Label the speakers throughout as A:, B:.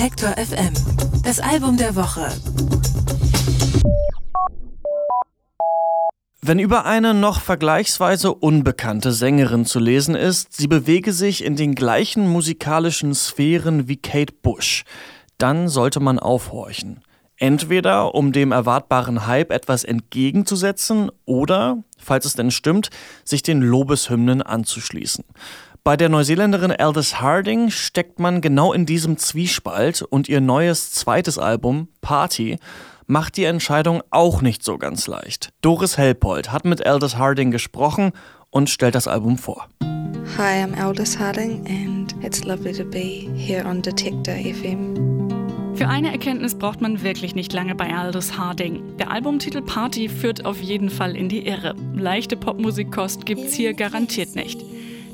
A: Detektor FM. Das Album der Woche.
B: Wenn über eine noch vergleichsweise unbekannte Sängerin zu lesen ist, sie bewege sich in den gleichen musikalischen Sphären wie Kate Bush, dann sollte man aufhorchen. Entweder um dem erwartbaren Hype etwas entgegenzusetzen oder, falls es denn stimmt, sich den Lobeshymnen anzuschließen. Bei der Neuseeländerin Aldous Harding steckt man genau in diesem Zwiespalt und ihr neues zweites Album, Party, macht die Entscheidung auch nicht so ganz leicht. Doris Helpold hat mit Aldous Harding gesprochen und stellt das Album vor.
C: Hi, I'm Aldous Harding and it's lovely to be here on Detector FM.
D: Für eine Erkenntnis braucht man wirklich nicht lange bei Aldous Harding. Der Albumtitel Party führt auf jeden Fall in die Irre. Leichte Popmusikkost gibt's hier garantiert nicht.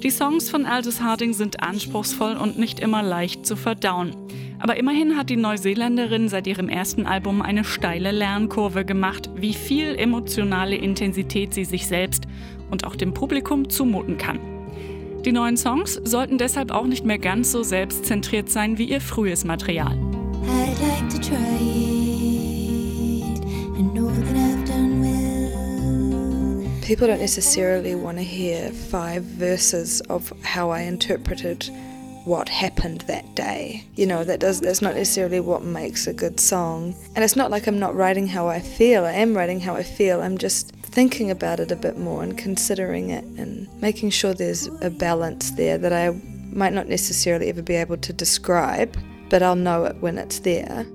D: Die Songs von Aldous Harding sind anspruchsvoll und nicht immer leicht zu verdauen. Aber immerhin hat die Neuseeländerin seit ihrem ersten Album eine steile Lernkurve gemacht, wie viel emotionale Intensität sie sich selbst und auch dem Publikum zumuten kann. Die neuen Songs sollten deshalb auch nicht mehr ganz so selbstzentriert sein wie ihr frühes Material.
C: People don't necessarily want to hear five verses of how I interpreted what happened that day. You know, that does that's not necessarily what makes a good song. And it's not like I'm not writing how I feel. I am writing how I feel. I'm just thinking about it a bit more and considering it and making sure there's a balance there that I might not necessarily ever be able to describe, but I'll know it when it's there.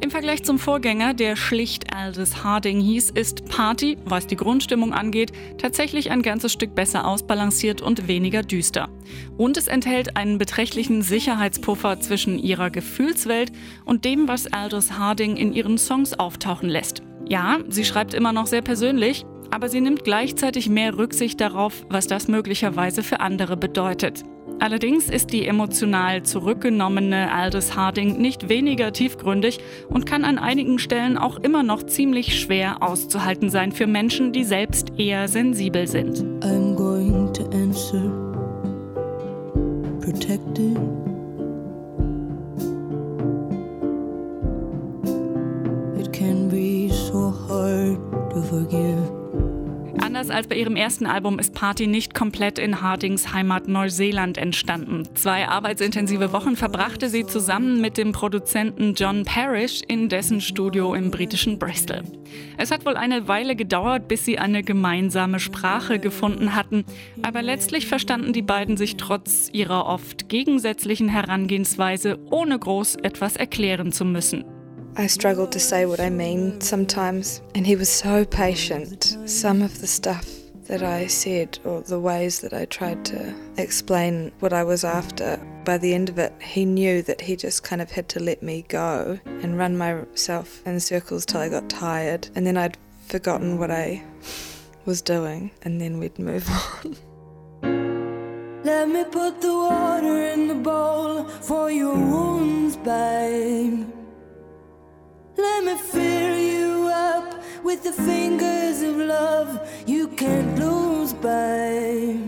D: Im Vergleich zum Vorgänger, der schlicht Aldous Harding hieß, ist Party, was die Grundstimmung angeht, tatsächlich ein ganzes Stück besser ausbalanciert und weniger düster. Und es enthält einen beträchtlichen Sicherheitspuffer zwischen ihrer Gefühlswelt und dem, was Aldous Harding in ihren Songs auftauchen lässt. Ja, sie schreibt immer noch sehr persönlich, aber sie nimmt gleichzeitig mehr Rücksicht darauf, was das möglicherweise für andere bedeutet. Allerdings ist die emotional zurückgenommene Aldous Harding nicht weniger tiefgründig und kann an einigen Stellen auch immer noch ziemlich schwer auszuhalten sein für Menschen, die selbst eher sensibel sind. I'm going to answer protected. It can be so hard to forgive. Anders als bei ihrem ersten Album ist Party nicht komplett in Hardings Heimat Neuseeland entstanden. Zwei arbeitsintensive Wochen verbrachte sie zusammen mit dem Produzenten John Parrish in dessen Studio im britischen Bristol. Es hat wohl eine Weile gedauert, bis sie eine gemeinsame Sprache gefunden hatten, aber letztlich verstanden die beiden sich trotz ihrer oft gegensätzlichen Herangehensweise, ohne groß etwas erklären zu müssen.
C: I struggled to say what I mean sometimes, and he was so patient. Some of the stuff that I said, or the ways that I tried to explain what I was after, by the end of it, he knew that he just kind of had to let me go and run myself in circles till I got tired, and then I'd forgotten what I was doing, and then we'd move on. Let me put the water in the bowl for your wounds, babe. Let me fill you up with the fingers of love you can't lose by.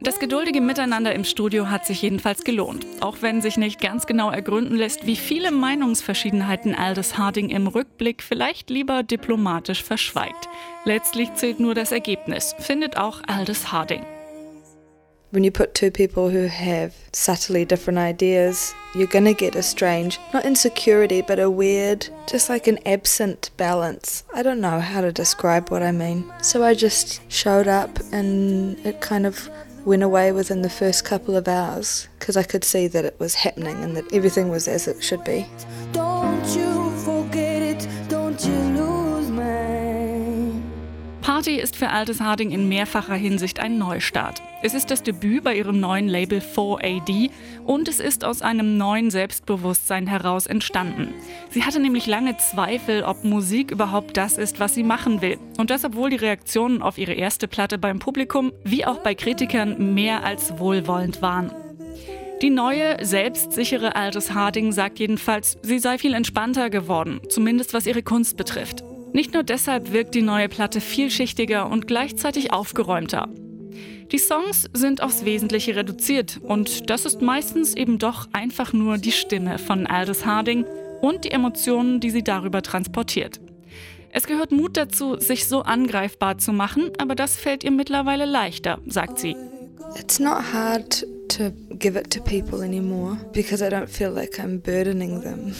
C: Das geduldige Miteinander im Studio hat sich jedenfalls gelohnt, auch wenn sich nicht ganz genau ergründen lässt, wie viele Meinungsverschiedenheiten Aldous Harding im Rückblick vielleicht lieber diplomatisch verschweigt. Letztlich zählt nur das Ergebnis, findet auch Aldous Harding. When you put two people who have subtly different ideas, you're gonna get a strange, not insecurity, but a weird, just like an absent balance. I don't know how to describe what I mean. So I just showed up and it kind of went away within the first couple of hours because I could see that it was happening and that everything was as it should be.
D: Party ist für Altes Harding in mehrfacher Hinsicht ein Neustart. Es ist das Debüt bei ihrem neuen Label 4AD und es ist aus einem neuen Selbstbewusstsein heraus entstanden. Sie hatte nämlich lange Zweifel, ob Musik überhaupt das ist, was sie machen will. Und das, obwohl die Reaktionen auf ihre erste Platte beim Publikum wie auch bei Kritikern mehr als wohlwollend waren. Die neue, selbstsichere Altes Harding sagt jedenfalls, sie sei viel entspannter geworden, zumindest was ihre Kunst betrifft. Nicht nur deshalb wirkt die neue Platte vielschichtiger und gleichzeitig aufgeräumter. Die Songs sind aufs Wesentliche reduziert und das ist meistens eben doch einfach nur die Stimme von Aldous Harding und die Emotionen, die sie darüber transportiert. Es gehört Mut dazu, sich so angreifbar zu machen, aber das fällt ihr mittlerweile leichter, sagt sie.
C: It's not hard to give it to people anymore because I don't feel like I'm burdening them.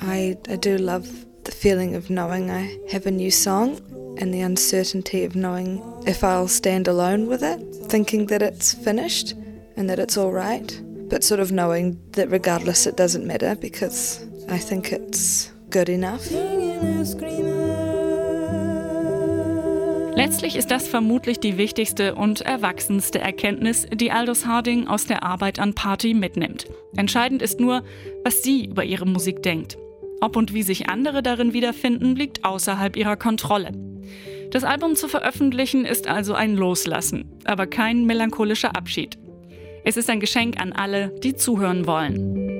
C: I, I do love feeling of knowing I have a new song and the uncertainty of knowing if I'll stand alone with it, thinking that it's finished and that it's all right, but sort of knowing that regardless it doesn't matter because I think it's good enough.
D: Letztlich ist das vermutlich die wichtigste und erwachsenste Erkenntnis, die Aldous Harding aus der Arbeit an Party mitnimmt. Entscheidend ist nur, was sie über ihre Musik denkt. Ob und wie sich andere darin wiederfinden, liegt außerhalb ihrer Kontrolle. Das Album zu veröffentlichen ist also ein Loslassen, aber kein melancholischer Abschied. Es ist ein Geschenk an alle, die zuhören wollen.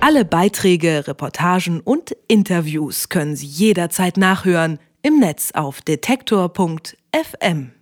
A: Alle Beiträge, Reportagen und Interviews können Sie jederzeit nachhören im Netz auf detektor.fm.